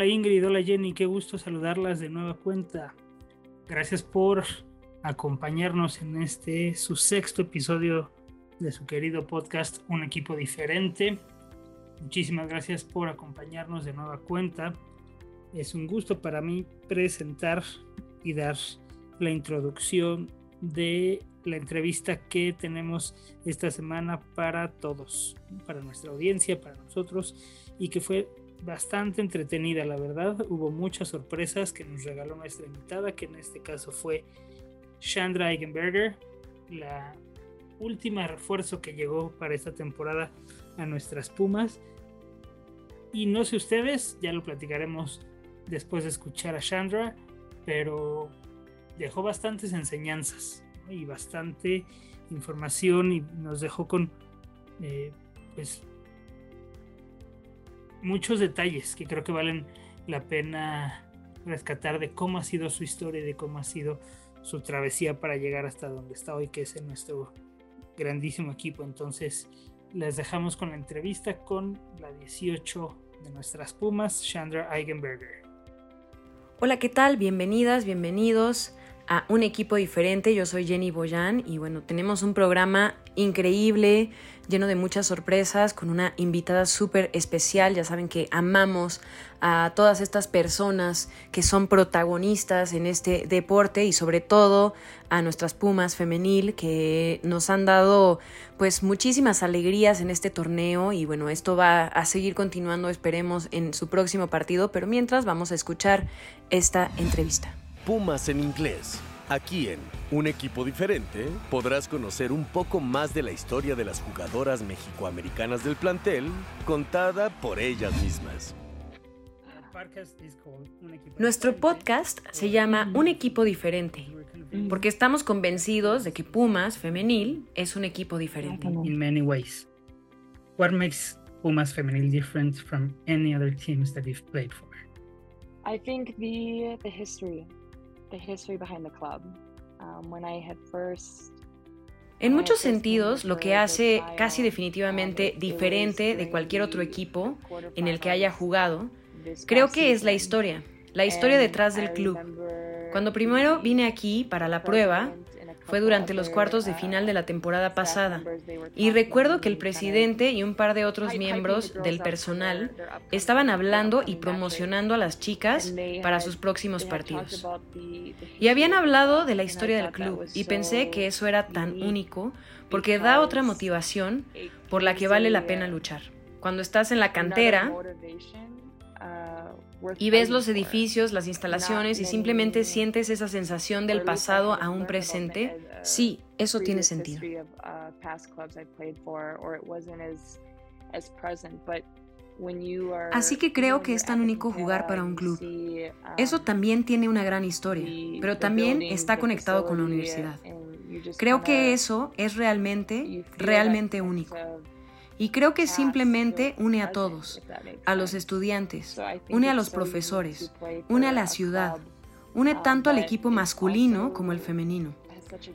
Hola Ingrid, hola Jenny, qué gusto saludarlas de nueva cuenta. Gracias por acompañarnos en este su sexto episodio de su querido podcast Un equipo diferente. Muchísimas gracias por acompañarnos de nueva cuenta. Es un gusto para mí presentar y dar la introducción de la entrevista que tenemos esta semana para todos, para nuestra audiencia, para nosotros, y que fue bastante entretenida, la verdad. Hubo muchas sorpresas que nos regaló nuestra invitada, que en este caso fue Chandra Eigenberger, la última refuerzo que llegó para esta temporada a nuestras Pumas. Y no sé ustedes, ya lo platicaremos después de escuchar a Chandra, pero dejó bastantes enseñanzas y bastante información y nos dejó con eh, pues muchos detalles que creo que valen la pena rescatar de cómo ha sido su historia de cómo ha sido su travesía para llegar hasta donde está hoy, que es en nuestro grandísimo equipo. Entonces, les dejamos con la entrevista con la 18 de nuestras Pumas, Chandra Eigenberger. Hola, ¿qué tal? Bienvenidas, bienvenidos a un equipo diferente. Yo soy Jenny Boyan y bueno, tenemos un programa increíble, lleno de muchas sorpresas, con una invitada súper especial. Ya saben que amamos a todas estas personas que son protagonistas en este deporte y sobre todo a nuestras Pumas femenil que nos han dado pues muchísimas alegrías en este torneo y bueno, esto va a seguir continuando, esperemos, en su próximo partido, pero mientras vamos a escuchar esta entrevista. Pumas en inglés. Aquí en Un equipo diferente podrás conocer un poco más de la historia de las jugadoras mexicoamericanas del plantel contada por ellas mismas. Nuestro podcast se llama Un equipo diferente porque estamos convencidos de que Pumas femenil es un equipo diferente. In many ways. What makes Pumas femenil different from any other teams that you've played for? I think the the history the history behind the club. Um, when I had first en muchos sentidos, lo que hace casi definitivamente diferente de cualquier otro equipo en el que haya jugado, creo que es la historia, la historia detrás del club. Cuando primero vine aquí para la prueba, fue durante los cuartos de final de la temporada pasada. Y recuerdo que el presidente y un par de otros miembros del personal estaban hablando y promocionando a las chicas para sus próximos partidos. Y habían hablado de la historia del club y pensé que eso era tan único porque da otra motivación por la que vale la pena luchar. Cuando estás en la cantera, y ves los edificios, las instalaciones y simplemente sientes esa sensación del pasado a un presente, sí, eso tiene sentido. Así que creo que es tan único jugar para un club. Eso también tiene una gran historia, pero también está conectado con la universidad. Creo que eso es realmente, realmente único. Y creo que simplemente une a todos, a los estudiantes, une a los profesores, une a la ciudad, une tanto al equipo masculino como el femenino.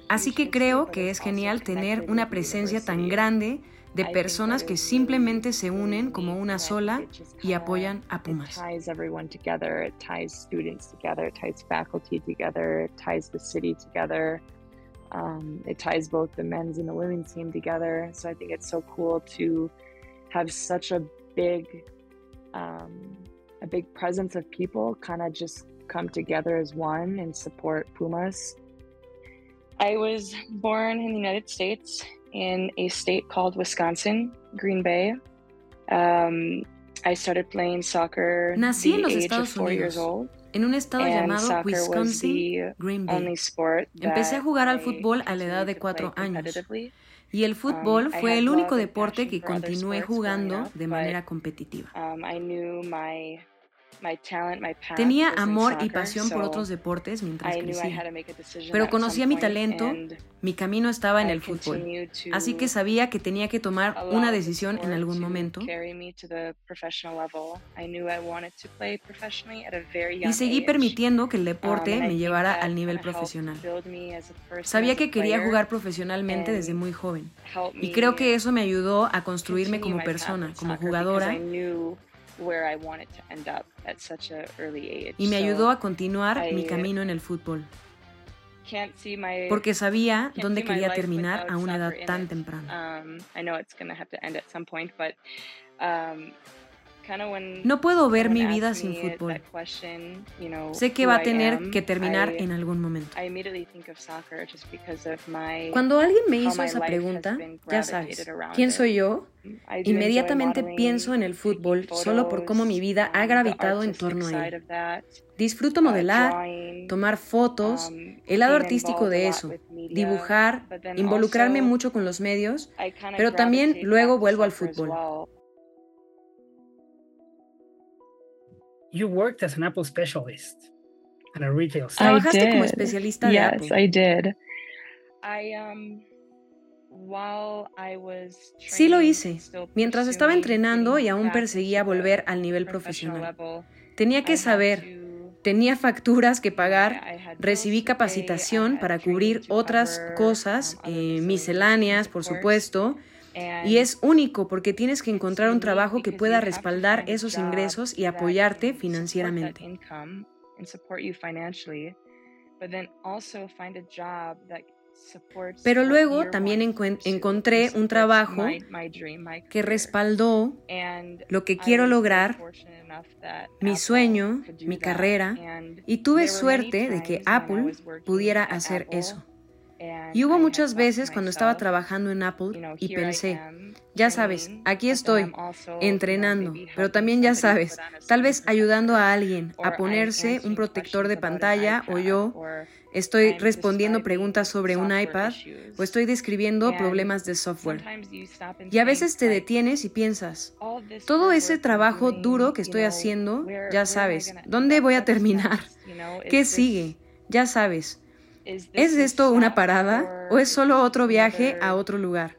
Así que creo que es genial tener una presencia tan grande de personas que simplemente se unen como una sola y apoyan a Pumas. Um, it ties both the men's and the women's team together. So I think it's so cool to have such a big, um, a big presence of people kind of just come together as one and support Pumas. I was born in the United States in a state called Wisconsin, Green Bay. Um, I started playing soccer Nací the en los age Estados of four years old. En un estado llamado Wisconsin, Green Bay. Empecé a jugar al fútbol a la edad de cuatro años. Y el fútbol Um, I fue el único deporte que continué jugando de manera competitiva. Um, Tenía amor y pasión por otros deportes mientras crecía, pero conocía mi talento, mi camino estaba en el fútbol, así que sabía que tenía que tomar una decisión en algún momento. Y seguí permitiendo que el deporte me llevara al nivel profesional. Sabía que quería jugar profesionalmente desde muy joven, y creo que eso me ayudó a construirme como persona, como jugadora y me ayudó a continuar mi camino en el fútbol. Porque sabía dónde quería terminar a una edad tan temprana. No puedo ver mi vida sin fútbol. Sé que va a tener que terminar en algún momento. Cuando alguien me hizo esa pregunta, ya sabes, ¿quién soy yo? Inmediatamente pienso en el fútbol solo por cómo mi vida ha gravitado en torno a él. Disfruto modelar, tomar fotos, el lado artístico de eso, dibujar, involucrarme mucho con los medios, pero también luego vuelvo al fútbol. You worked as an Apple specialist at a retail store. Trabajaste como especialista de yes, Apple. Yes, I did. I um while I was sí lo hice. Mientras estaba entrenando y aún perseguía volver al nivel profesional. Tenía que saber, tenía facturas que pagar, recibí capacitación para cubrir otras cosas, eh, misceláneas, por supuesto, y es único porque tienes que encontrar un trabajo que pueda respaldar esos ingresos y apoyarte financieramente. Pero luego también encontré un trabajo que respaldó lo que quiero lograr, mi sueño, mi carrera, y tuve suerte de que Apple pudiera hacer eso. Y hubo muchas veces cuando estaba trabajando en Apple y pensé, ya sabes, aquí estoy, entrenando, pero también ya sabes, tal vez ayudando a alguien a ponerse un protector de pantalla o yo estoy respondiendo preguntas sobre un iPad o estoy describiendo problemas de software. Y a veces te detienes y piensas, todo ese trabajo duro que estoy haciendo, ya sabes, ¿dónde voy a terminar? ¿Qué sigue? Ya sabes. ¿Es esto una parada o es solo otro viaje a otro lugar?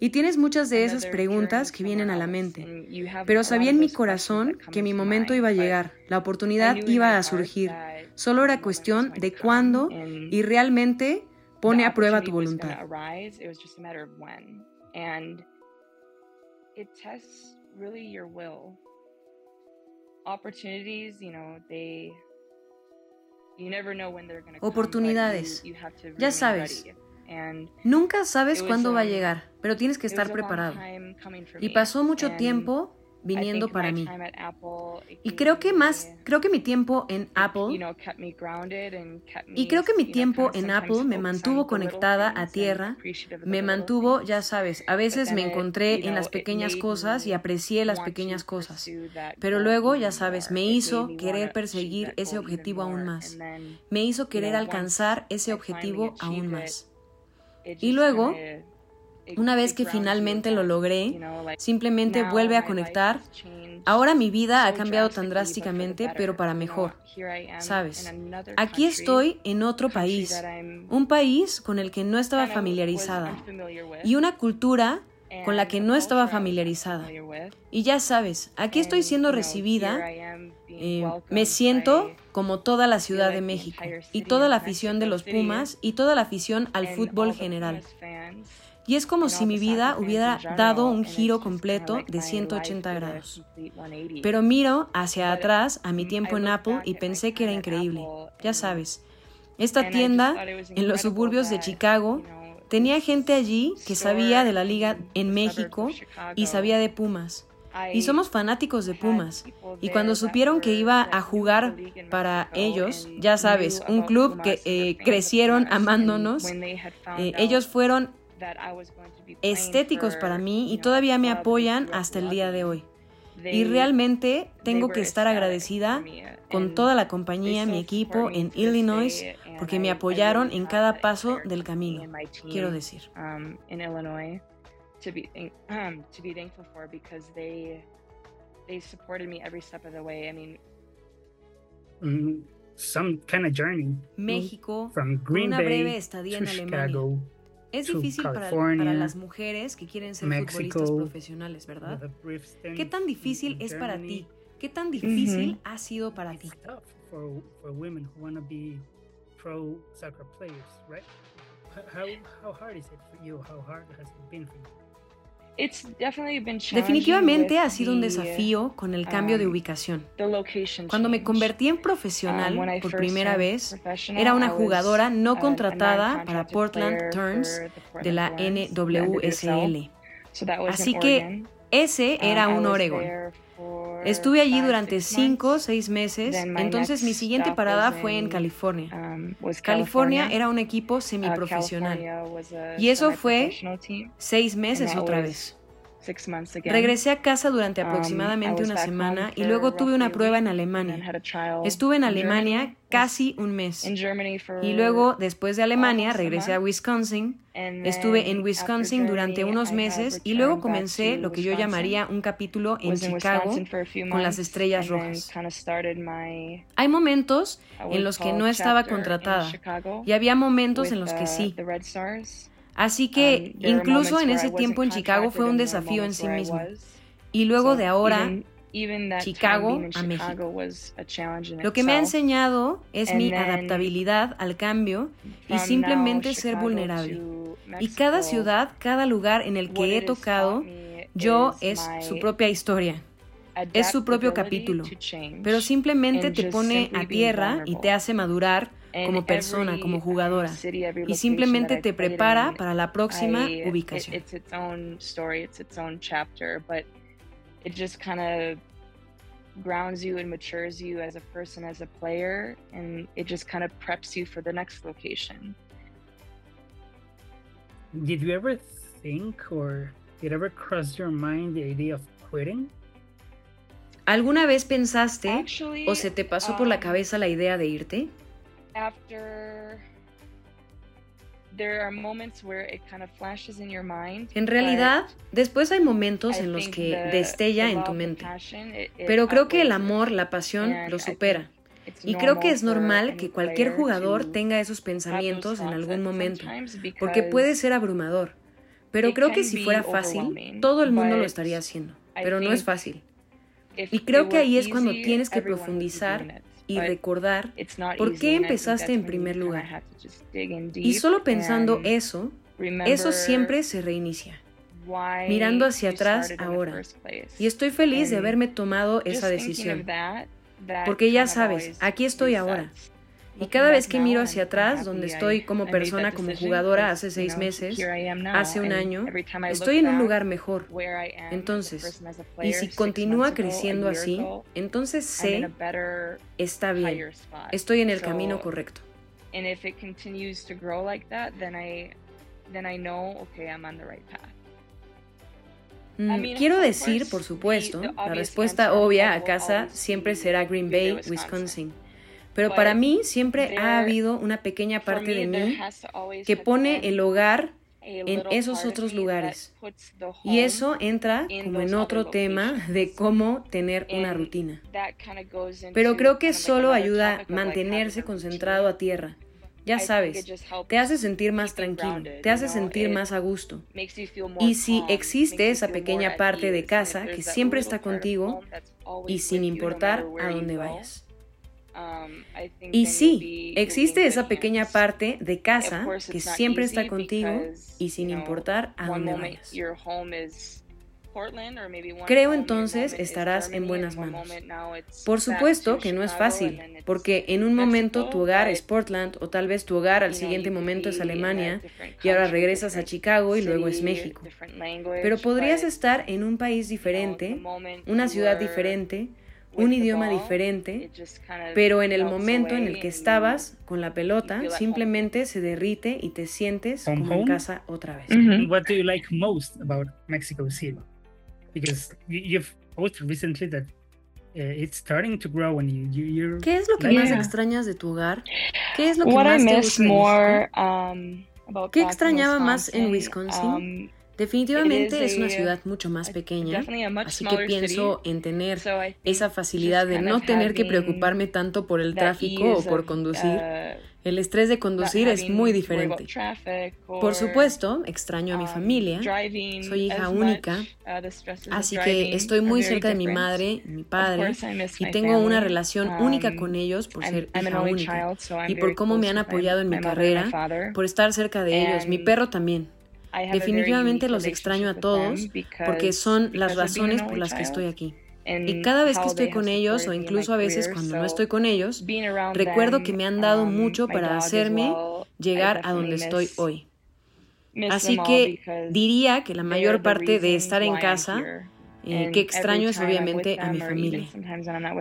Y tienes muchas de esas preguntas que vienen a la mente. Pero sabía en mi corazón que mi momento iba a llegar, la oportunidad iba a surgir. Solo era cuestión de cuándo y realmente pone a prueba tu voluntad. Opportunities, you know, they Oportunidades. Ya sabes. Nunca sabes cuándo va a llegar, pero tienes que estar preparado. Y pasó mucho tiempo viniendo para mí. Y creo que más, creo que mi tiempo en Apple, y creo que mi tiempo en Apple me mantuvo conectada a tierra, me mantuvo, ya sabes, a veces me encontré en las pequeñas cosas y aprecié las pequeñas cosas, pero luego, ya sabes, me hizo querer perseguir ese objetivo aún más, me hizo querer alcanzar ese objetivo aún más. Y luego, una vez que finalmente lo logré, simplemente vuelve a conectar. Ahora mi vida ha cambiado tan drásticamente, pero para mejor. Sabes, aquí estoy en otro país, un país con el que no estaba familiarizada y una cultura con la que no estaba familiarizada. Y ya sabes, aquí estoy siendo recibida, eh, me siento como toda la Ciudad de México y toda la afición de los Pumas y toda la afición al fútbol general. Y es como si mi vida hubiera dado un giro completo de 180 grados. Pero miro hacia atrás a mi tiempo en Apple y pensé que era increíble. Ya sabes, esta tienda en los suburbios de Chicago tenía gente allí que sabía de la liga en México y sabía de Pumas. Y somos fanáticos de Pumas. Y cuando supieron que iba a jugar para ellos, ya sabes, un club que eh, crecieron amándonos, eh, ellos fueron estéticos para mí y todavía me apoyan hasta el día de hoy. Y realmente tengo que estar agradecida con toda la compañía, mi equipo en Illinois, porque me apoyaron en cada paso del camino, quiero decir. on some kind of journey. México, From con Green una breve estadía en Alemania. Es difícil para, para las mujeres que quieren ser futbolistas Mexico, profesionales, ¿verdad? ¿Qué tan difícil es para ti? ¿Qué tan difícil ha sido para ti? Pro soccer players, right? How, how hard is it for you? How hard has it been for you? Definitivamente ha sido un desafío con el cambio de um, ubicación. Cuando me convertí en Um, profesional I por primera vez, era una jugadora no contratada para Portland Turns de la NWSL. Así que ese Um, era I un Oregon. Estuve allí durante cinco o seis meses, entonces mi siguiente parada fue en California. um, California California. era un equipo Uh, semiprofesional. A Y eso fue. Seis meses otra vez. Six months again. Regresé a casa durante Um, aproximadamente una semana y luego tuve una prueba en Alemania. Estuve en Alemania casi un mes. Y luego, después de Alemania, regresé a. Wisconsin. Estuve en Wisconsin durante unos meses y luego comencé lo que yo llamaría un capítulo en Chicago con las Estrellas Rojas. Hay momentos en los que no estaba contratada y había momentos en los que sí. Así que Um, incluso en ese tiempo en Chicago fue un desafío en sí mismo. Y luego de ahora, Chicago a México. Lo que me ha enseñado es mi adaptabilidad al cambio y simplemente ser vulnerable. Y cada ciudad, cada lugar en el que he tocado, yo es su propia historia. es su propio capítulo, Pero simplemente te pone a tierra y te hace madurar como persona, como um, jugadora. Y simplemente te prepara para la próxima ubicación. it's its own story, it's its own chapter, but it just kind of grounds you and matures you as a person, as a player, and it just kind of preps you for the next location. Did you ever think or did ever cross your mind the idea of quitting? ¿Alguna vez pensaste Actually, o se te pasó por la um, cabeza la idea de irte? After there are moments where it kind of flashes in your mind. En realidad, después hay momentos en los que destella en tu mente. Pero creo que el amor, la pasión, lo supera. Y creo que es normal que cualquier jugador tenga esos pensamientos en algún momento, porque puede ser abrumador. Pero creo que si fuera fácil, todo el mundo lo estaría haciendo. Pero no es fácil. Y creo que ahí es cuando tienes que profundizar Y recordar por qué empezaste en primer lugar. Y solo pensando and eso, eso siempre se reinicia. mirando hacia atrás ahora. Y estoy feliz de haberme tomado esa decisión. Porque ya sabes, aquí estoy ahora. Y cada vez que miro hacia atrás, donde estoy como persona, como jugadora hace seis meses, hace un año, estoy en un lugar mejor. Entonces, Y si continúa creciendo así, entonces sé, está bien, estoy en el camino correcto. Quiero decir, por supuesto, la respuesta obvia a casa siempre será Green Bay, Wisconsin. Pero para mí siempre ha habido una pequeña parte de mí que pone el hogar en esos otros lugares. y eso entra como en otro tema de cómo tener una rutina. Pero creo que solo ayuda a mantenerse concentrado a tierra. Ya sabes, te hace sentir más tranquilo, te hace sentir más a gusto. Y si existe esa pequeña parte de casa que siempre está contigo y sin importar a dónde vayas. Um, Y sí, existe esa pequeña parte de casa que siempre está contigo y sin importar a dónde vayas. Creo entonces estarás en buenas manos. Por supuesto to que no es fácil, porque en un momento tu hogar es Portland o tal vez tu hogar al siguiente momento es Alemania y ahora regresas a Chicago y luego es México. Pero podrías estar en un país diferente, una ciudad diferente, un idioma diferente, pero en el momento en el que estabas con la pelota simplemente se derrite y te sientes Home, como en casa otra vez. What do you like most about Mexico City? Because you, you've posted recently that uh, it's starting to grow and you, you you're ¿Qué es lo que más extrañas de tu hogar? ¿Qué es lo que What I más te gusta de more México? um, about ¿Qué extrañaba más en Wisconsin, Wisconsin? um, Definitivamente es una ciudad mucho más pequeña, así que pienso en tener esa facilidad de no tener que preocuparme tanto por el tráfico o por conducir. Uh, el estrés de conducir es muy diferente. Por supuesto, extraño a mi um, familia. Soy hija única, uh, así que estoy muy cerca de mi madre, mi padre, y tengo una relación única um, con ellos por ser hija única y por cómo me han apoyado en mi carrera, por estar cerca de ellos. Mi perro también. Definitivamente los extraño a todos porque son las razones por las que estoy aquí. Y cada vez que estoy con ellos, o incluso a veces cuando no estoy con ellos, recuerdo que me han dado um, mucho para hacerme llegar a donde estoy hoy. Así que diría que la mayor parte de estar en casa eh, que extraño es obviamente a mi familia.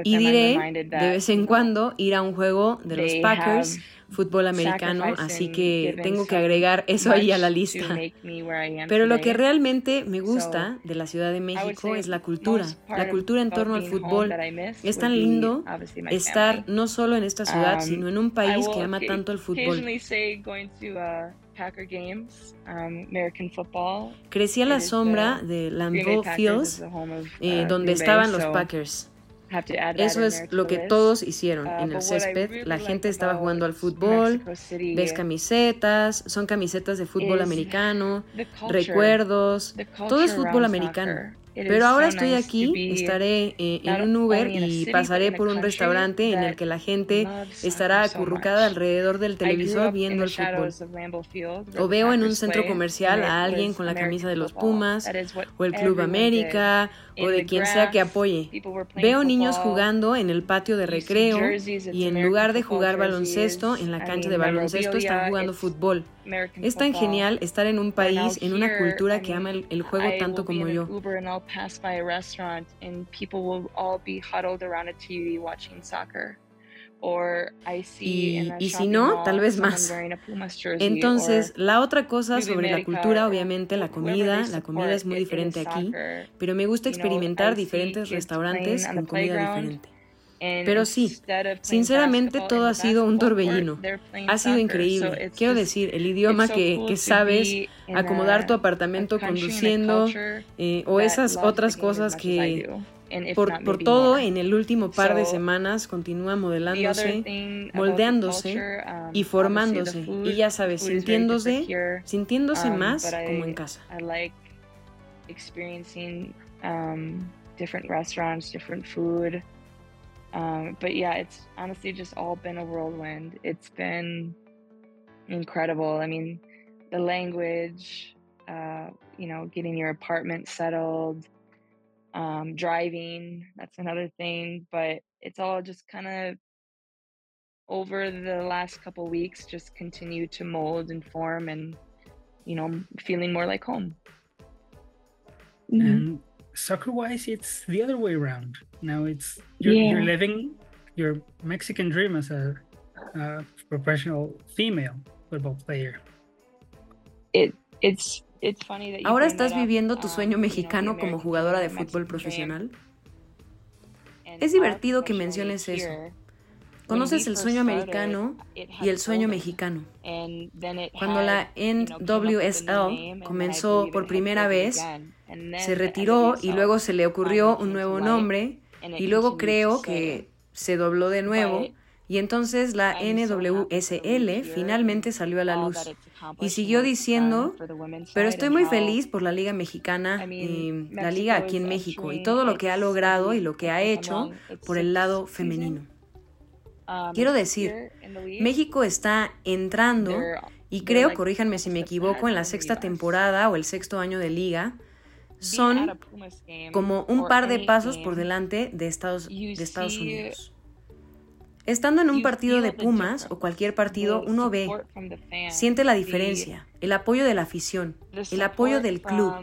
Y diré de vez en cuando ir a un juego de los Packers fútbol americano, así que tengo que agregar eso ahí a la lista. Pero lo que realmente me gusta de la Ciudad de México es la cultura, la cultura en torno al fútbol. Es tan lindo estar no solo en esta ciudad, um, sino en un país que ama tanto el fútbol. Um, Crecí a la sombra de Lambeau Fields, eh, uh, donde estaban los Packers. Eso es lo que todos hicieron uh, en el césped. La gente estaba jugando al fútbol, ves camisetas, son camisetas de fútbol americano, recuerdos, todo es fútbol americano. Pero ahora estoy aquí, estaré eh, en un Uber y pasaré por un restaurante en el que la gente estará acurrucada alrededor del televisor viendo el fútbol. O veo en un centro comercial a alguien con la camisa de los Pumas, o el Club América, o de quien sea que apoye. Veo niños jugando en el patio de recreo y en lugar de jugar baloncesto, en la cancha de baloncesto están jugando fútbol. Es tan genial estar en un país, en una cultura que ama el, juego tanto como yo. Y, y, si no, tal vez más. Entonces, la otra cosa sobre la cultura, obviamente la comida, la comida es muy diferente aquí, pero me gusta experimentar diferentes restaurantes con comida diferente. Pero sí, sinceramente todo ha sido un torbellino. Ha sido increíble. Quiero decir, el idioma que, que sabes, acomodar tu apartamento conduciendo eh, o esas otras cosas que por, por, todo en el último par de semanas continúa modelándose, moldeándose um, y formándose y ya sabes, sintiéndose, sintiéndose um, más como en casa. experiencing um, different restaurants, different food. Um, but yeah, it's honestly just all been a whirlwind. It's been incredible. I mean, the language, uh, you know, getting your apartment settled, um, driving, that's another thing. But it's all just kind of over the last couple weeks, just continue to mold and form and, you know, feeling more like home. And soccer wise, it's the other way around. Now it's you're, yeah. you're living your Mexican dream as a, a professional female football player. It it's it's funny that Ahora estás viviendo tu um, sueño mexicano como jugadora de fútbol profesional. Es divertido que menciones eso. Conoces el sueño americano y el sueño mexicano. Cuando la NWSL comenzó por primera vez, se retiró y luego se le ocurrió un nuevo nombre y luego creo que se dobló de nuevo y entonces la NWSL finalmente salió a la luz y siguió diciendo, pero estoy muy feliz por la Liga Mexicana, y la liga aquí en México y todo lo que ha logrado y lo que ha hecho por el lado femenino. Quiero decir, México está entrando y creo, corríjanme si me equivoco, en la sexta temporada o el sexto año de liga, son como un par de pasos por delante de Estados, de Estados Unidos. Estando en un partido de Pumas o cualquier partido, uno ve, siente la diferencia, el apoyo de la afición, el apoyo del club,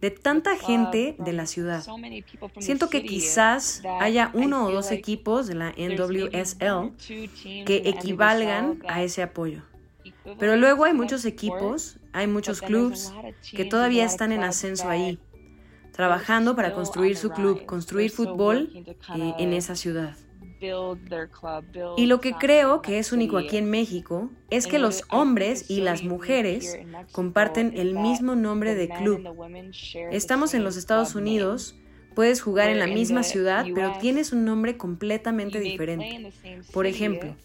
de tanta gente de la ciudad. Siento que quizás haya uno o dos equipos de la NWSL que equivalgan a ese apoyo. Pero luego hay muchos equipos, hay muchos clubs que todavía están en ascenso ahí trabajando para construir su club, construir fútbol eh, en esa ciudad. Y lo que creo que es único aquí en México es que los hombres y las mujeres comparten el mismo nombre de club. Estamos en los Estados Unidos, puedes jugar en la misma ciudad, pero tienes un nombre completamente diferente. Por ejemplo,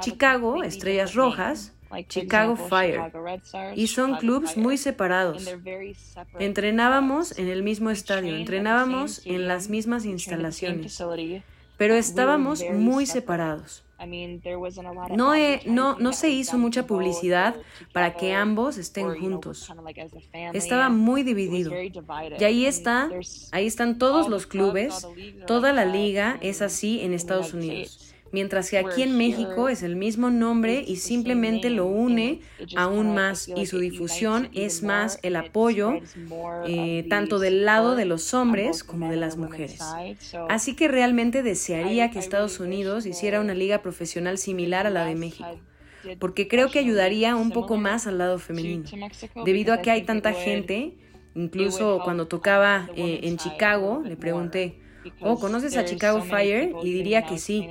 Chicago, Estrellas Rojas, Chicago Fire. Y son clubs muy separados. Entrenábamos en el mismo estadio, entrenábamos en las mismas instalaciones, pero estábamos muy separados. No, no, no se hizo mucha publicidad para que ambos estén juntos. Estaba muy dividido. Y ahí está, ahí están todos los clubes, toda la liga es así en Estados Unidos mientras que aquí en México es el mismo nombre y simplemente lo une aún más y su difusión es más el apoyo eh, tanto del lado de los hombres como de las mujeres. Así que realmente desearía que Estados Unidos hiciera una liga profesional similar a la de México porque creo que ayudaría un poco más al lado femenino, debido a que hay tanta gente, incluso cuando tocaba eh, en Chicago, le pregunté, oh, ¿conoces a Chicago Fire? Y diría que sí.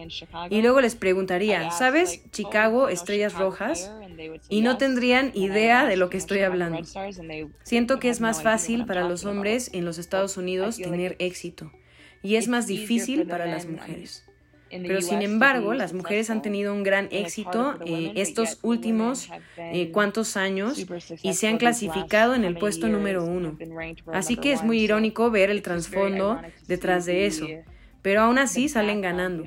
Y luego les preguntaría, ¿sabes Chicago Estrellas Rojas? Y no tendrían idea de lo que estoy hablando. Siento que es más fácil para los hombres en los Estados Unidos tener éxito y es más difícil para las mujeres. Pero sin embargo, las mujeres han tenido un gran éxito eh, estos últimos eh, cuantos años y se han clasificado en el puesto número uno. Así que es muy irónico ver el trasfondo detrás de eso. Pero aún así salen ganando.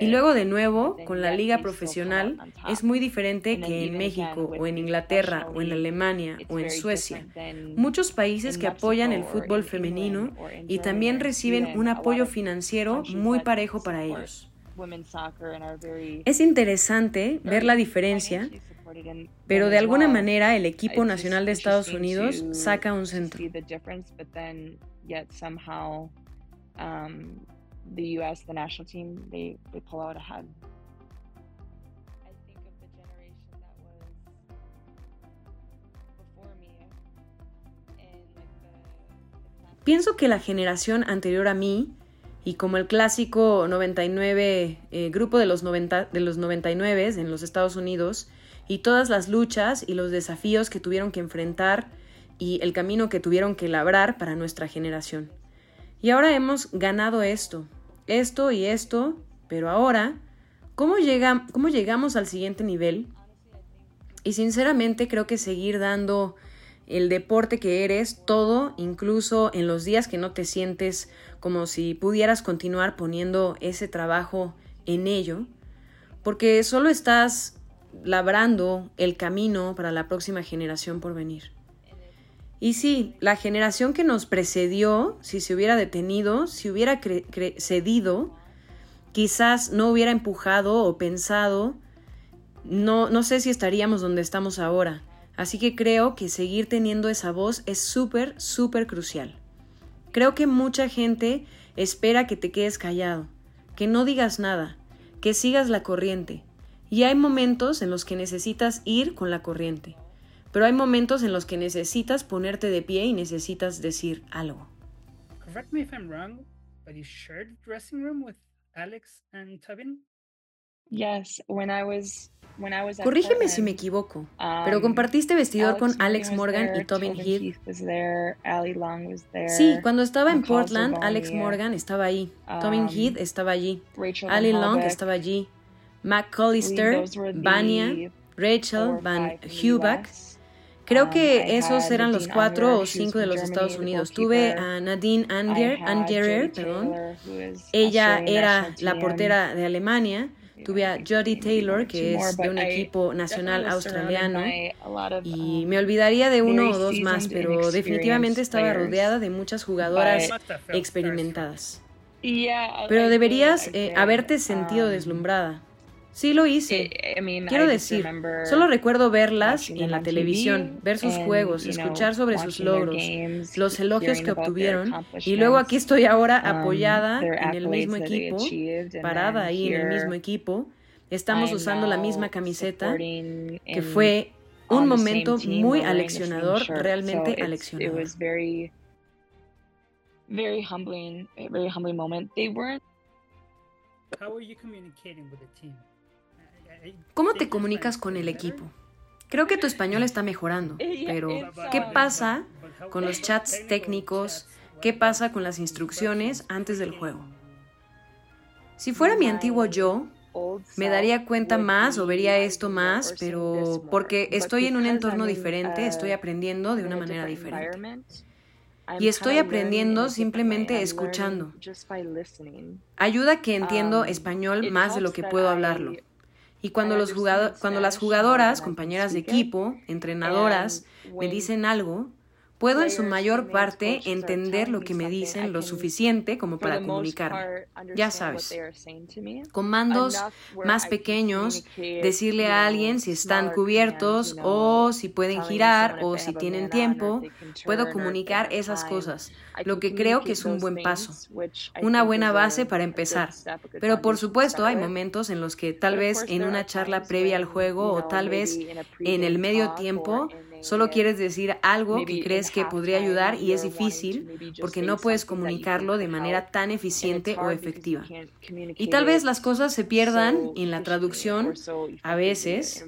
Y luego de nuevo, con la liga profesional, es muy diferente que en México o en Inglaterra o en Alemania o en Suecia. Muchos países que apoyan el fútbol femenino y también reciben un apoyo financiero muy parejo para ellos. Es interesante ver la diferencia, pero de alguna manera el equipo nacional de Estados Unidos saca un centro. Pienso que la generación anterior a mí y como el clásico 99, eh, grupo de los, 90, de los 99 en los Estados Unidos, y todas las luchas y los desafíos que tuvieron que enfrentar y el camino que tuvieron que labrar para nuestra generación. Y ahora hemos ganado esto, esto y esto, pero ahora, ¿cómo, llega, cómo llegamos al siguiente nivel? Y sinceramente creo que seguir dando el deporte que eres, todo, incluso en los días que no te sientes como si pudieras continuar poniendo ese trabajo en ello, porque solo estás labrando el camino para la próxima generación por venir. Y sí, la generación que nos precedió, si se hubiera detenido, si hubiera cedido, quizás no hubiera empujado o pensado, no, no sé si estaríamos donde estamos ahora. Así que creo que seguir teniendo esa voz es súper, súper crucial. Creo que mucha gente espera que te quedes callado, que no digas nada, que sigas la corriente. Y hay momentos en los que necesitas ir con la corriente, pero hay momentos en los que necesitas ponerte de pie y necesitas decir algo. Correct me if I'm wrong, but you shared dressing room with Alex and Tobin? Yes, when I was Corrígeme si me equivoco, pero um, compartiste vestidor con Alex Morgan y Tobin Heath. Sí, cuando estaba en Portland, Alex Morgan estaba ahí, Tobin um, Heath estaba allí, Ali Long estaba allí, Mac Collister, Vania, Rachel Van Huback. Creo um, que esos eran los cuatro o cinco de los Estados Unidos. Tuve a Nadine Angerer, perdón. Ella era la portera de Alemania. Tuve a Jodie Taylor, que es de un equipo nacional australiano, y me olvidaría de uno o dos más, pero definitivamente estaba rodeada de muchas jugadoras experimentadas. Pero deberías eh, haberte sentido um, deslumbrada. Sí lo hice. Quiero decir, solo recuerdo verlas en la televisión, ver sus juegos, escuchar sobre sus logros, los elogios que obtuvieron y luego aquí estoy ahora um, apoyada en el mismo equipo, parada ahí en el mismo equipo. Estamos usando la misma camiseta, que fue un momento muy aleccionador, realmente aleccionador. Very humbling, very humbling moment. They weren't ¿Cómo te comunicas con el equipo? Creo que tu español está mejorando, pero ¿qué pasa con los chats técnicos? ¿Qué pasa con las instrucciones antes del juego? Si fuera mi antiguo yo, me daría cuenta más o vería esto más, pero porque estoy en un entorno diferente, estoy aprendiendo de una manera diferente. Y estoy aprendiendo simplemente escuchando. Ayuda que entiendo español más de lo que puedo hablarlo. Y cuando, los cuando las jugadoras, compañeras de equipo, entrenadoras, me dicen algo, Puedo en su mayor parte entender lo que me dicen lo suficiente como para comunicarme. Ya sabes, comandos más pequeños, decirle a alguien si están cubiertos o si pueden girar o si tienen tiempo, puedo comunicar esas cosas, lo que creo que es un buen paso, una buena base para empezar. Pero por supuesto hay momentos en los que tal vez en una charla previa al juego o tal vez en el medio tiempo Solo quieres decir algo que crees que podría ayudar y es difícil porque no puedes comunicarlo de manera tan eficiente o efectiva. Y tal vez las cosas se pierdan en la traducción a veces.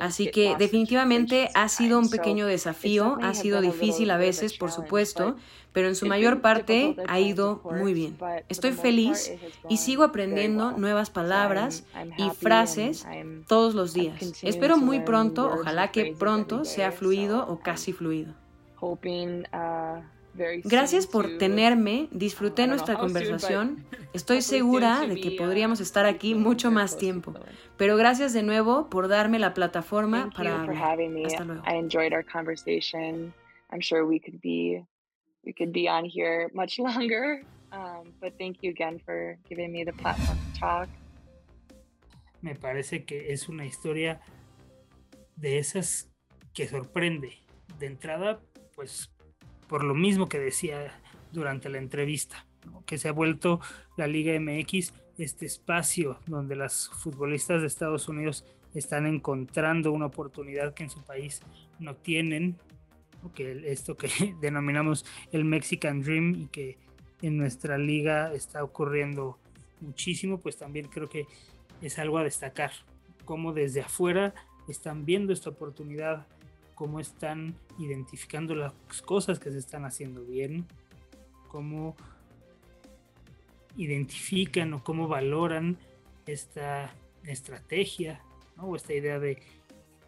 Así que definitivamente ha sido un pequeño desafío, ha sido difícil a veces, por supuesto, pero en su mayor parte ha ido muy bien. Estoy feliz y sigo aprendiendo nuevas palabras y frases todos los días. Espero muy pronto, ojalá que pronto sea fluido o casi fluido. Gracias por tenerme, disfruté nuestra conversación. Estoy segura de que podríamos estar aquí mucho más tiempo, pero gracias de nuevo por darme la plataforma para hablar. Hasta luego. We could be on here much longer. Um, but thank you again for giving me the platform to talk. Me parece que es una historia de esas que sorprende. De entrada, pues por lo mismo que decía durante la entrevista, que se ha vuelto la Liga MX este espacio donde las futbolistas de Estados Unidos están encontrando una oportunidad que en su país no tienen que esto que denominamos el Mexican Dream y que en nuestra liga está ocurriendo muchísimo, pues también creo que es algo a destacar, cómo desde afuera están viendo esta oportunidad, cómo están identificando las cosas que se están haciendo bien, cómo identifican o cómo valoran esta estrategia o esta idea de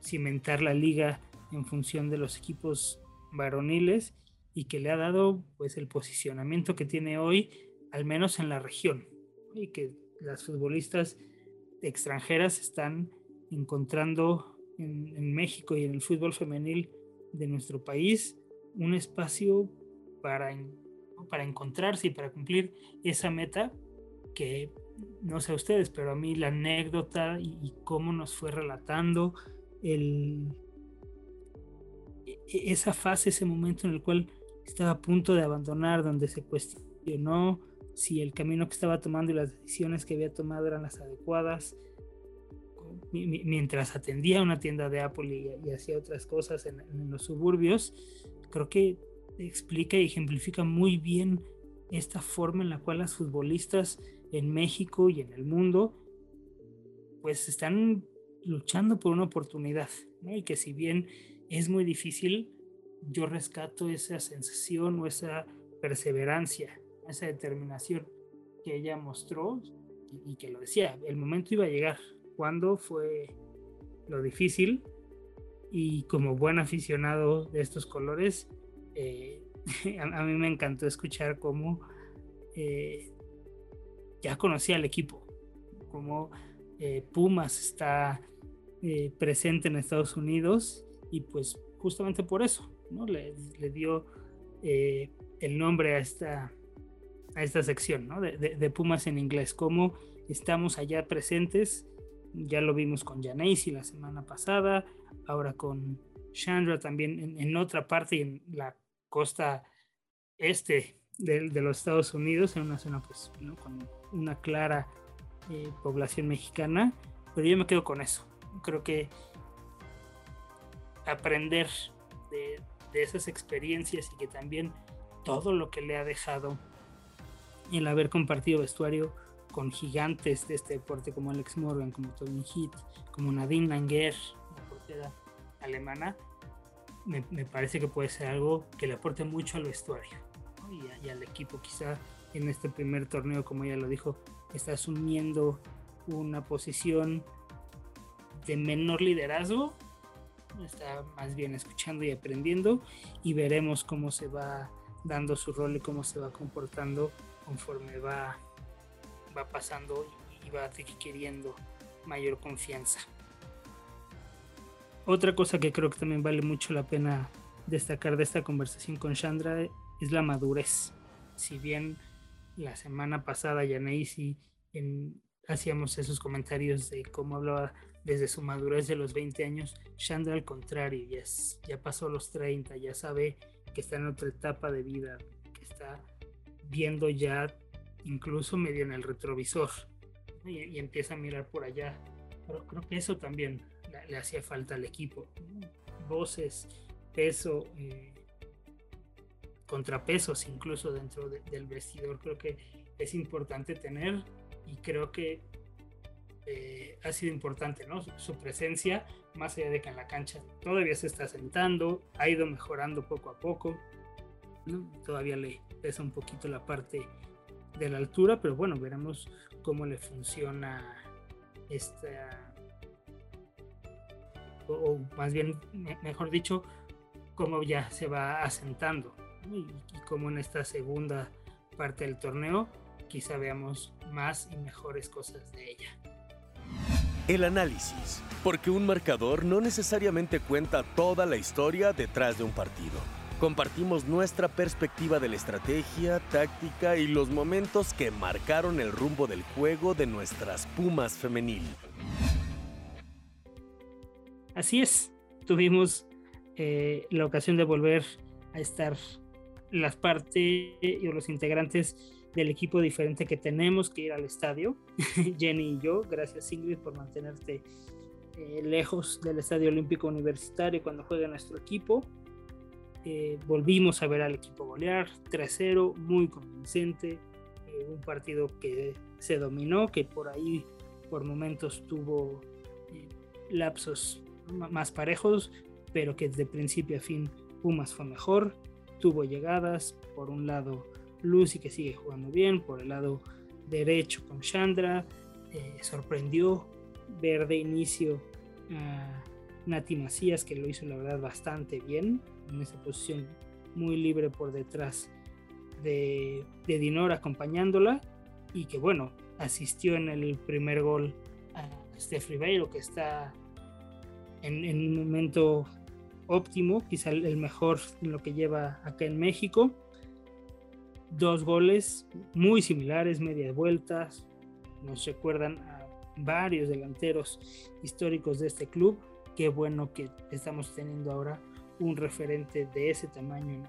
cimentar la liga en función de los equipos varoniles y que le ha dado pues el posicionamiento que tiene hoy, al menos en la región, y que las futbolistas extranjeras están encontrando en, México y en el fútbol femenil de nuestro país un espacio para, para encontrarse y para cumplir esa meta que no sé a ustedes, pero a mí la anécdota y cómo nos fue relatando el, esa fase, ese momento en el cual estaba a punto de abandonar, donde se cuestionó si el camino que estaba tomando y las decisiones que había tomado eran las adecuadas, mientras atendía una tienda de Apple y, hacía otras cosas en, en, los suburbios, creo que explica y ejemplifica muy bien esta forma en la cual las futbolistas en México y en el mundo pues están luchando por una oportunidad, ¿no? y que si bien es muy difícil, yo rescato esa sensación o esa perseverancia, esa determinación que ella mostró y, que lo decía, el momento iba a llegar. Cuando fue lo difícil? Y como buen aficionado de estos colores, eh, a, mí me encantó escuchar cómo eh, ya conocía al equipo, cómo eh, Pumas está presente en Estados Unidos y pues justamente por eso, ¿no? Le, dio eh, el nombre a esta, a esta sección, ¿no? De, Pumas en inglés, cómo estamos allá presentes, ya lo vimos con Janaisi la semana pasada, ahora con Chandra también en, otra parte, en la costa este de, los Estados Unidos, en una zona pues, con una clara eh, población mexicana, pero yo me quedo con eso. Creo que aprender de, esas experiencias y que también todo lo que le ha dejado el haber compartido vestuario con gigantes de este deporte como Alex Morgan, como Tony Heath, como Nadine Langer, la portera alemana, me, parece que puede ser algo que le aporte mucho al vestuario y, al equipo. Quizá en este primer torneo, como ella lo dijo, está asumiendo una posición de menor liderazgo, está más bien escuchando y aprendiendo y veremos cómo se va dando su rol y cómo se va comportando conforme va, va pasando y va adquiriendo mayor confianza. Otra cosa que creo que también vale mucho la pena destacar de esta conversación con Chandra es la madurez. Si bien la semana pasada Yanaisi en, hacíamos esos comentarios de cómo hablaba desde su madurez de los 20 años, Chandra al contrario, ya, ya pasó los 30, ya sabe que está en otra etapa de vida, que está viendo ya incluso medio en el retrovisor y, empieza a mirar por allá. Pero creo que eso también le, hacía falta al equipo. Voces, peso, eh, contrapesos incluso dentro del vestidor. Creo que es importante tener y creo que eh, ha sido importante, ¿no? Su, presencia, más allá de que en la cancha todavía se está sentando, ha ido mejorando poco a poco, todavía le pesa un poquito la parte de la altura, pero bueno, veremos cómo le funciona esta, o, más bien, mejor dicho, cómo ya se va asentando y, y cómo en esta segunda parte del torneo quizá veamos más y mejores cosas de ella. El análisis, porque un marcador no necesariamente cuenta toda la historia detrás de un partido. Compartimos nuestra perspectiva de la estrategia, táctica y los momentos que marcaron el rumbo del juego de nuestras Pumas femenil. Así es, tuvimos eh, la ocasión de volver a estar las partes y los integrantes del equipo diferente que tenemos que ir al estadio, Jenny y yo. Gracias Ingrid por mantenerte eh, lejos del Estadio Olímpico Universitario cuando juega nuestro equipo. Eh, volvimos a ver al equipo golear 3-0, muy convincente. Eh, un partido que se dominó, que por ahí por momentos tuvo lapsos más parejos, pero que de principio a fin Pumas fue mejor. Tuvo llegadas, por un lado Lucy que sigue jugando bien por el lado derecho con Chandra. Eh, sorprendió ver de inicio a Nati Macías que lo hizo la verdad bastante bien en esa posición muy libre por detrás de, Dinor acompañándola y que bueno asistió en el primer gol a Steph Ribeiro que está en, en un momento óptimo, quizá el mejor en lo que lleva acá en México dos goles muy similares, medias vueltas, nos recuerdan a varios delanteros históricos de este club. Qué bueno que estamos teniendo ahora un referente de ese tamaño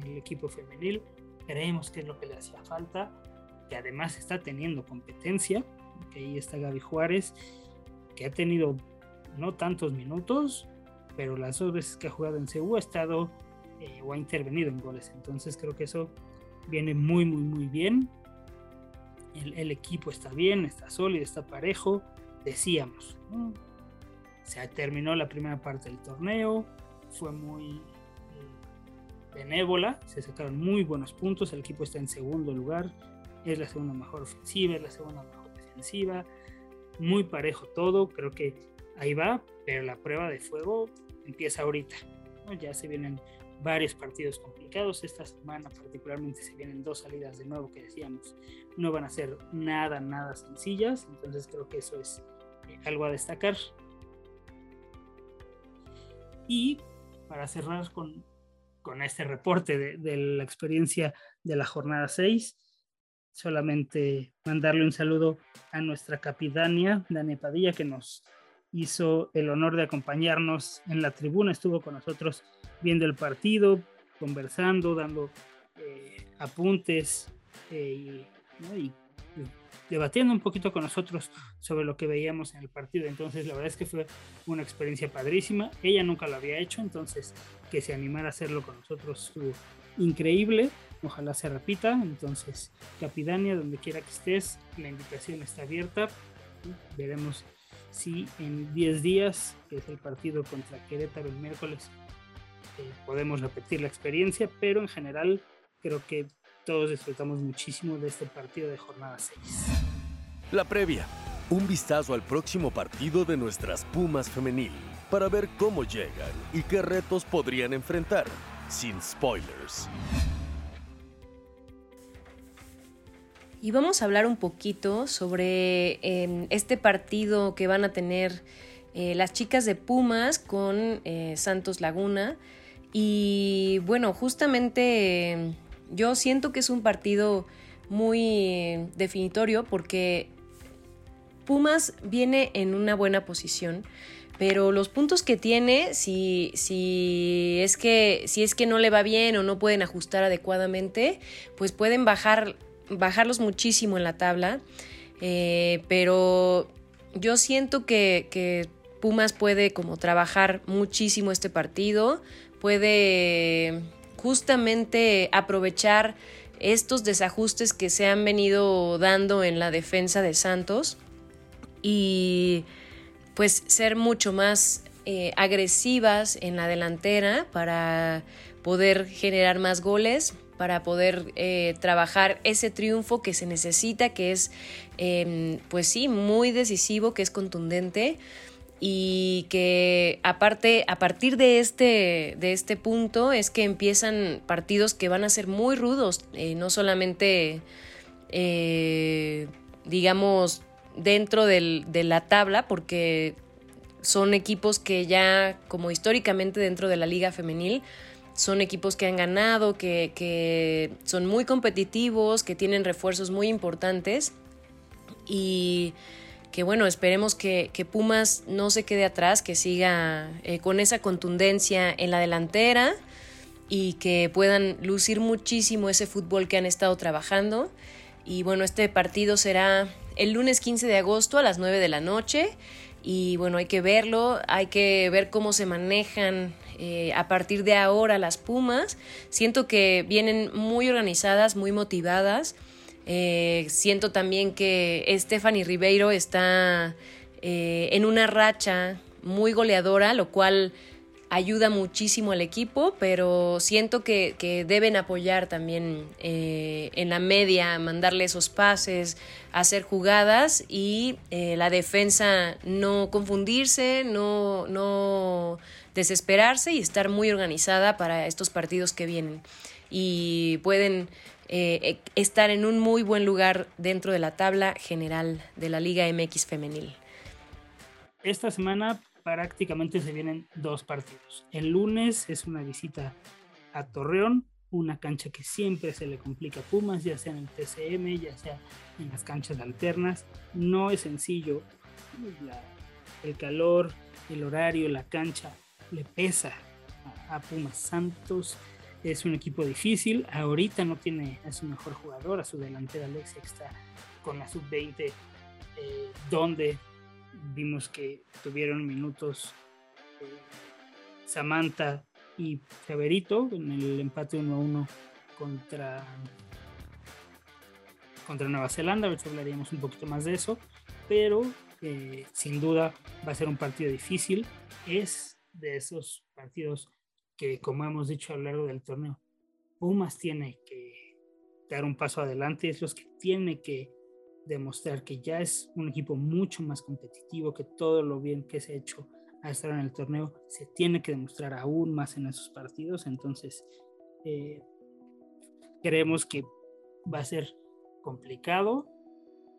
en el, equipo femenil. Creemos que es lo que le hacía falta, que además está teniendo competencia, que ahí está Gaby Juárez, que ha tenido no tantos minutos, pero las dos veces que ha jugado en CU ha estado eh, o ha intervenido en goles. Entonces creo que eso viene muy, muy, muy bien. El, equipo está bien, está sólido, está parejo. Decíamos, se terminó la primera parte del torneo, fue muy eh, benévola, se sacaron muy buenos puntos, el equipo está en segundo lugar, es la segunda mejor ofensiva, es la segunda mejor defensiva, muy parejo todo, creo que ahí va, pero la prueba de fuego empieza ahorita. Ya se vienen varios partidos complicados. Esta semana particularmente se vienen dos salidas de nuevo que decíamos no van a ser nada, nada sencillas. Entonces creo que eso es eh, algo a destacar. Y para cerrar con, con este reporte de, de, la experiencia de la jornada 6, solamente mandarle un saludo a nuestra capitania, Dani Padilla, que nos hizo el honor de acompañarnos en la tribuna, estuvo con nosotros viendo el partido, conversando, dando eh, apuntes eh, y, debatiendo un poquito con nosotros sobre lo que veíamos en el partido. Entonces, la verdad es que fue una experiencia padrísima. Ella nunca lo había hecho, entonces que se animara a hacerlo con nosotros estuvo increíble. ojalá se repita. Entonces, Capidania, donde quiera que estés, la invitación está abierta. Veremos si en 10 días, que es el partido contra Querétaro el miércoles, eh, podemos repetir la experiencia, pero en general creo que todos disfrutamos muchísimo de este partido de jornada 6. La previa, un vistazo al próximo partido de nuestras Pumas femenil para ver cómo llegan y qué retos podrían enfrentar, sin spoilers. Y vamos a hablar un poquito sobre em, este partido que van a tener eh, las chicas de Pumas con eh, Santos Laguna. Y bueno, justamente yo siento que es un partido muy definitorio porque Pumas viene en una buena posición pero los puntos que tiene, si, si, es que, si es que no le va bien o no pueden ajustar adecuadamente, pues pueden bajar bajarlos muchísimo en la tabla, eh, pero yo siento que, Pumas puede como trabajar muchísimo este partido, puede justamente aprovechar estos desajustes que se han venido dando en la defensa de Santos y pues ser mucho más eh, agresivas en la delantera para poder generar más goles, para poder eh, trabajar ese triunfo que se necesita, que es, em, pues sí, muy decisivo, que es contundente y que aparte, a partir de este, de este punto es que empiezan partidos que van a ser muy rudos, eh, no solamente, eh, digamos, dentro de la tabla, porque son equipos que ya, como históricamente dentro de la liga femenil, son equipos que han ganado, que, son muy competitivos, que tienen refuerzos muy importantes y que bueno, esperemos que, Pumas no se quede atrás, que siga eh, con esa contundencia en la delantera y que puedan lucir muchísimo ese fútbol que han estado trabajando. Y bueno, este partido será el lunes 15 de agosto a las 9 de la noche y bueno, hay que verlo, hay que ver cómo se manejan eh, a partir de ahora las Pumas. Siento que vienen muy organizadas, muy motivadas. Eh, siento también que Stephanie Ribeiro está eh, en una racha muy goleadora, lo cual ayuda muchísimo al equipo, pero siento que, deben apoyar también en la media, mandarle esos pases, hacer jugadas y la defensa no confundirse, no, no desesperarse y estar muy organizada para estos partidos que vienen. Y pueden eh, e, estar en un muy buen lugar dentro de la tabla general de la Liga MX femenil. Esta semana prácticamente se vienen dos partidos. El lunes es una visita a Torreón, una cancha que siempre se le complica a Pumas, ya sea en el TCM, ya sea en las canchas alternas. No es sencillo. el calor, el horario, la cancha le pesa a, Pumas Santos. Es un equipo difícil. Ahorita no tiene a su mejor jugador, a su delantera Alexia, que está con la sub-20, eh, donde vimos que tuvieron minutos eh, Samantha y Severito en el empate 1 a 1 contra, contra Nueva Zelanda. A hablaríamos un poquito más de eso, pero eh, sin duda va a ser un partido difícil. Es de esos partidos que, como hemos dicho a lo largo del torneo, Pumas tiene que dar un paso adelante, es los que tiene que demostrar que ya es un equipo mucho más competitivo, que todo lo bien que se ha hecho a estar en el torneo se tiene que demostrar aún más en esos partidos. Entonces, eh, creemos que va a ser complicado.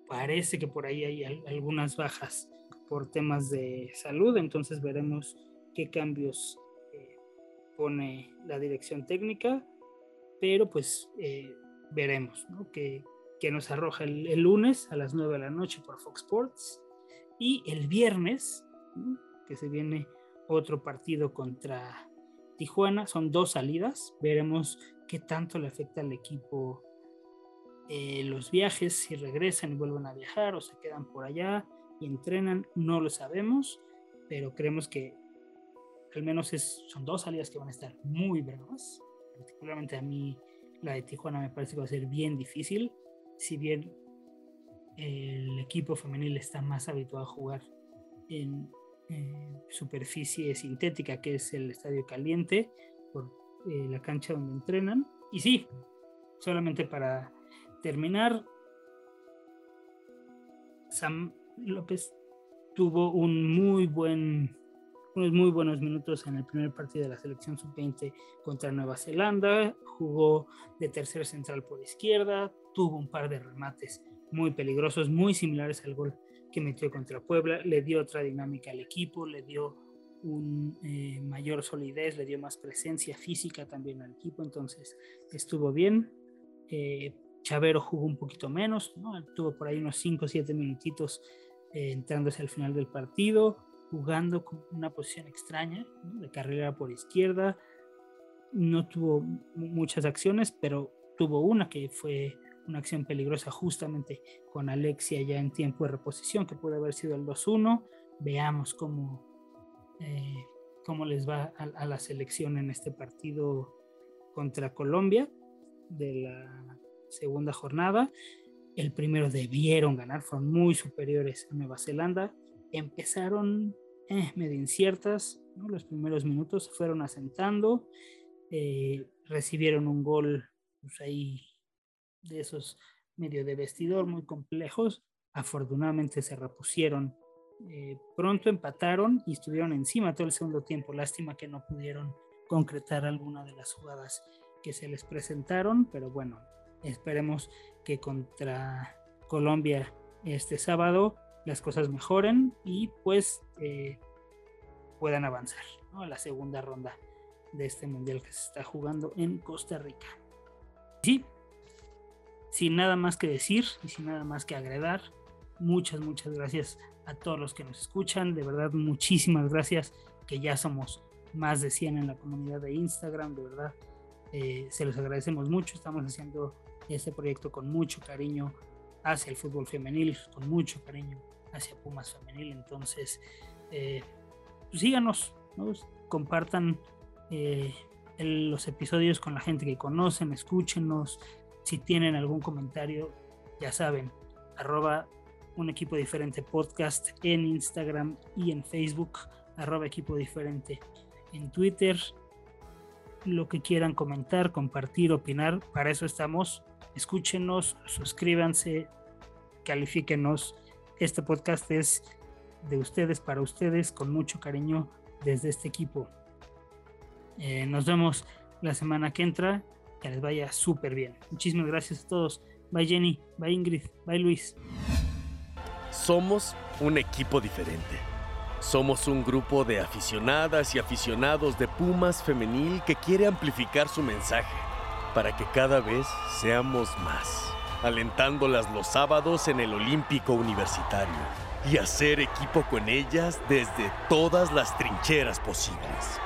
Parece que por ahí hay algunas bajas por temas de salud, entonces veremos qué cambios pone la dirección técnica, pero pues eh, veremos ¿no? que, nos arroja el, lunes a las 9 de la noche por Fox Sports y el viernes, que se viene otro partido contra Tijuana, son dos salidas, veremos qué tanto le afecta al equipo eh, los viajes, si regresan y vuelven a viajar o se quedan por allá y entrenan, no lo sabemos, pero creemos que al menos es, son dos salidas que van a estar muy bravas. Particularmente a mí La de Tijuana me parece que va a ser bien difícil. Si bien el equipo femenil está más habituado a jugar en superficie sintética, que es el estadio caliente, por eh, la cancha donde entrenan. Y sí, solamente para terminar, Sam López tuvo un muy buen, unos muy buenos minutos en el primer partido de la selección sub-20 contra Nueva Zelanda, jugó de tercer central por izquierda, tuvo un par de remates muy peligrosos, muy similares al gol que metió contra Puebla, le dio otra dinámica al equipo, le dio un eh, mayor solidez, le dio más presencia física también al equipo, entonces estuvo bien. Eh, jugó un poquito menos, tuvo por ahí unos 5 o 7 minutitos eh, entrándose al final del partido, jugando con una posición extraña, de carrera por izquierda. No tuvo muchas acciones, pero tuvo una que fue una acción peligrosa justamente con Alexia ya en tiempo de reposición, que puede haber sido el 2-1. Veamos cómo, eh, cómo les va a, la selección en este partido contra Colombia de la segunda jornada. El primero debieron ganar, fueron muy superiores a Nueva Zelanda. Empezaron eh, medio inciertas, los primeros minutos se fueron asentando, eh, recibieron un gol pues, ahí de esos medio de vestidor muy complejos. Afortunadamente se repusieron eh, pronto, empataron y estuvieron encima todo el segundo tiempo. Lástima que no pudieron concretar alguna de las jugadas que se les presentaron, pero bueno, esperemos que contra Colombia este sábado las cosas mejoren y pues eh, puedan avanzar a la segunda ronda de este mundial que se está jugando en Costa Rica. Sí, sin nada más que decir y sin nada más que agregar, muchas, muchas gracias a todos los que nos escuchan. De verdad, muchísimas gracias, que ya somos más de 100 en la comunidad de Instagram. De verdad, eh, se los agradecemos mucho. Estamos haciendo este proyecto con mucho cariño hacia el fútbol femenil, con mucho cariño hacia Pumas femenil. Entonces, eh, pues síganos, compartan eh, los episodios con la gente que conocen, escúchenos, si tienen algún comentario, ya saben, arroba un equipo diferente podcast en Instagram y en Facebook, arroba equipo diferente en Twitter. Lo que quieran comentar, compartir, opinar, para eso estamos. Escúchenos, suscríbanse, califíquenos. Este podcast es de ustedes para ustedes con mucho cariño desde este equipo. Eh, nos vemos la semana que entra que les vaya súper bien. Muchísimas gracias a todos. Bye Jenny, bye Ingrid, bye Luis. Somos un equipo diferente. Somos un grupo de aficionadas y aficionados de Pumas femenil que quiere amplificar su mensaje para que cada vez seamos más, alentándolas los sábados en el Olímpico Universitario y hacer equipo con ellas desde todas las trincheras posibles.